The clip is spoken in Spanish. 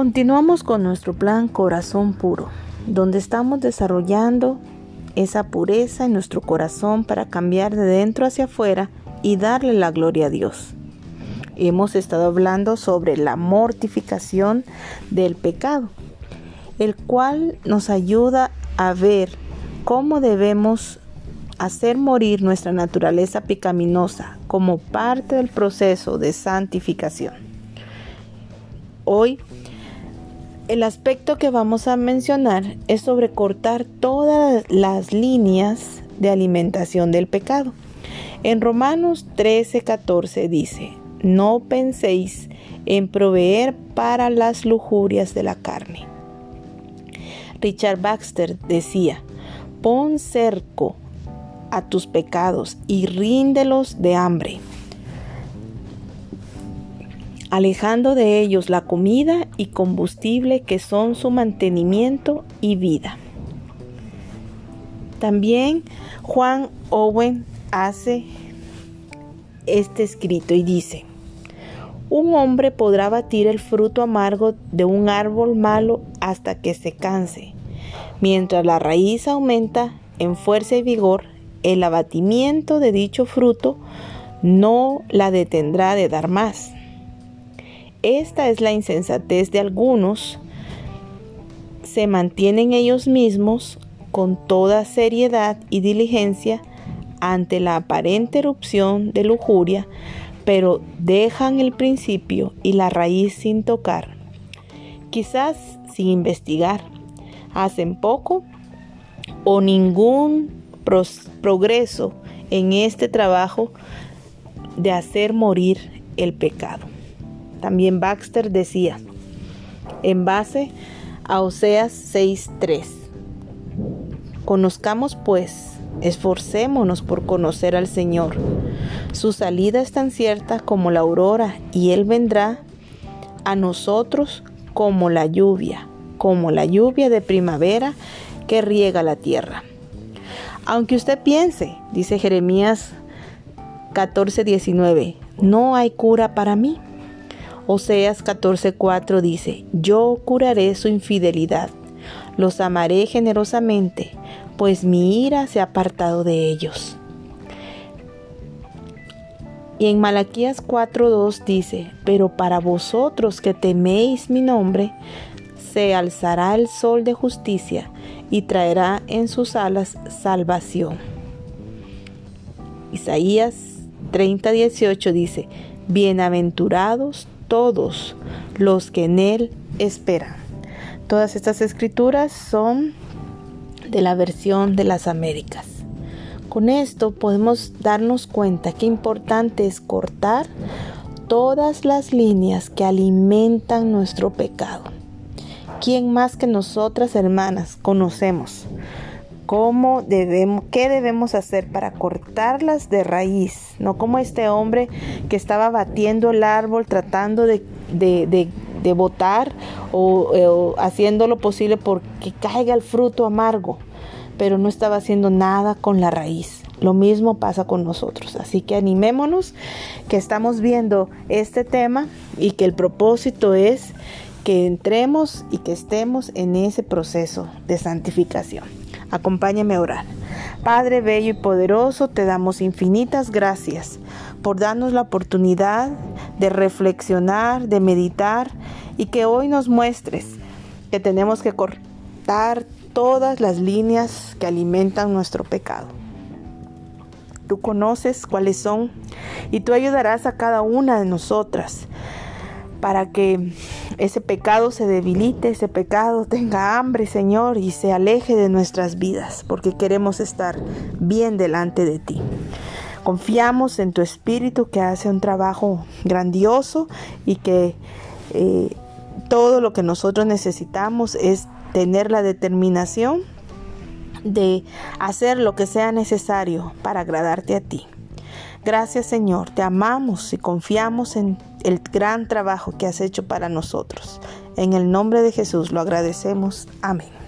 Continuamos con nuestro plan Corazón Puro, donde estamos desarrollando esa pureza en nuestro corazón para cambiar de dentro hacia afuera y darle la gloria a Dios. Hemos estado hablando sobre la mortificación del pecado, el cual nos ayuda a ver cómo debemos hacer morir nuestra naturaleza pecaminosa como parte del proceso de santificación. Hoy el aspecto que vamos a mencionar es sobre cortar todas las líneas de alimentación del pecado. En Romanos 13:14 dice, no penséis en proveer para las lujurias de la carne. Richard Baxter decía, pon cerco a tus pecados y ríndelos de hambre alejando de ellos la comida y combustible que son su mantenimiento y vida. También Juan Owen hace este escrito y dice, un hombre podrá batir el fruto amargo de un árbol malo hasta que se canse. Mientras la raíz aumenta en fuerza y vigor, el abatimiento de dicho fruto no la detendrá de dar más. Esta es la insensatez de algunos. Se mantienen ellos mismos con toda seriedad y diligencia ante la aparente erupción de lujuria, pero dejan el principio y la raíz sin tocar, quizás sin investigar. Hacen poco o ningún progreso en este trabajo de hacer morir el pecado. También Baxter decía, en base a Oseas 6.3, conozcamos pues, esforcémonos por conocer al Señor. Su salida es tan cierta como la aurora y Él vendrá a nosotros como la lluvia, como la lluvia de primavera que riega la tierra. Aunque usted piense, dice Jeremías 14:19, no hay cura para mí. Oseas 14:4 dice, yo curaré su infidelidad, los amaré generosamente, pues mi ira se ha apartado de ellos. Y en Malaquías 4:2 dice, pero para vosotros que teméis mi nombre, se alzará el sol de justicia y traerá en sus alas salvación. Isaías 30:18 dice, bienaventurados todos los que en Él esperan. Todas estas escrituras son de la versión de las Américas. Con esto podemos darnos cuenta que importante es cortar todas las líneas que alimentan nuestro pecado. ¿Quién más que nosotras, hermanas, conocemos cómo debemos, qué debemos hacer para cortarlas de raíz, no como este hombre que estaba batiendo el árbol tratando de, de, botar o, o haciendo lo posible porque caiga el fruto amargo, pero no estaba haciendo nada con la raíz. Lo mismo pasa con nosotros. Así que animémonos que estamos viendo este tema y que el propósito es que entremos y que estemos en ese proceso de santificación. Acompáñame a orar. Padre bello y poderoso, te damos infinitas gracias por darnos la oportunidad de reflexionar, de meditar y que hoy nos muestres que tenemos que cortar todas las líneas que alimentan nuestro pecado. Tú conoces cuáles son y tú ayudarás a cada una de nosotras para que ese pecado se debilite, ese pecado tenga hambre, Señor, y se aleje de nuestras vidas, porque queremos estar bien delante de ti. Confiamos en tu Espíritu que hace un trabajo grandioso y que eh, todo lo que nosotros necesitamos es tener la determinación de hacer lo que sea necesario para agradarte a ti. Gracias Señor, te amamos y confiamos en el gran trabajo que has hecho para nosotros. En el nombre de Jesús lo agradecemos. Amén.